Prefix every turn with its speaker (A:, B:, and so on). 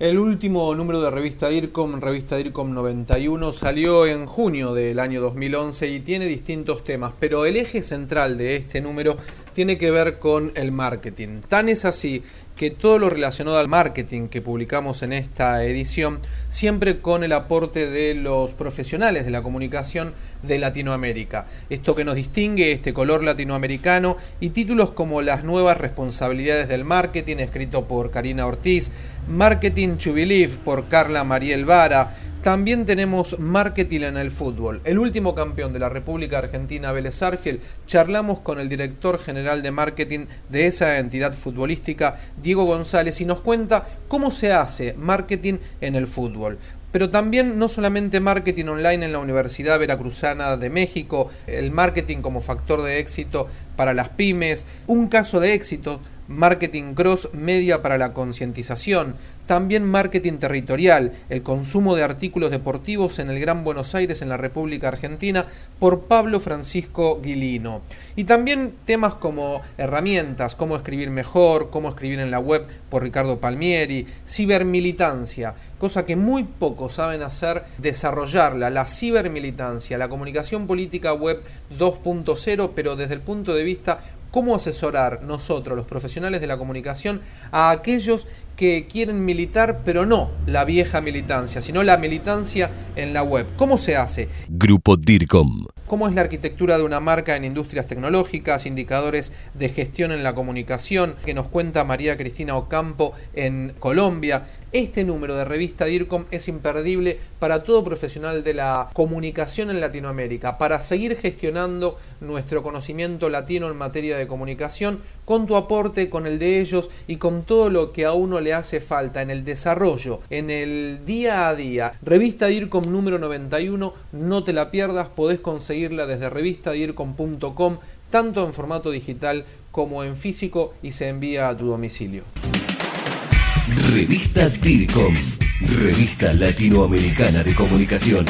A: El último número de revista DIRCOM, revista DIRCOM 91, salió en junio del año 2011 y tiene distintos temas, pero el eje central de este número tiene que ver con el marketing. Tan es así que todo lo relacionado al marketing que publicamos en esta edición, siempre con el aporte de los profesionales de la comunicación de Latinoamérica. Esto que nos distingue, este color latinoamericano y títulos como Las nuevas responsabilidades del marketing, escrito por Karina Ortiz, Marketing to por Carla Mariel Vara, también tenemos marketing en el fútbol. El último campeón de la República Argentina, Vélez Arfiel, charlamos con el director general de marketing de esa entidad futbolística, Diego González, y nos cuenta cómo se hace marketing en el fútbol pero también no solamente marketing online en la Universidad Veracruzana de México, el marketing como factor de éxito para las pymes, un caso de éxito marketing cross media para la concientización, también marketing territorial, el consumo de artículos deportivos en el Gran Buenos Aires en la República Argentina por Pablo Francisco Guilino. Y también temas como herramientas, cómo escribir mejor, cómo escribir en la web por Ricardo Palmieri, cibermilitancia, cosa que muy saben hacer, desarrollarla, la cibermilitancia, la comunicación política web 2.0, pero desde el punto de vista cómo asesorar nosotros, los profesionales de la comunicación, a aquellos que quieren militar, pero no la vieja militancia, sino la militancia en la web. ¿Cómo se hace?
B: Grupo DIRCOM
A: cómo es la arquitectura de una marca en industrias tecnológicas, indicadores de gestión en la comunicación, que nos cuenta María Cristina Ocampo en Colombia. Este número de revista DIRCOM es imperdible para todo profesional de la comunicación en Latinoamérica, para seguir gestionando nuestro conocimiento latino en materia de comunicación, con tu aporte, con el de ellos y con todo lo que a uno le hace falta en el desarrollo, en el día a día. Revista DIRCOM número 91, no te la pierdas, podés conseguir desde revistadircom.com, tanto en formato digital como en físico y se envía a tu domicilio.
B: Revista DIRCOM, revista latinoamericana de comunicación.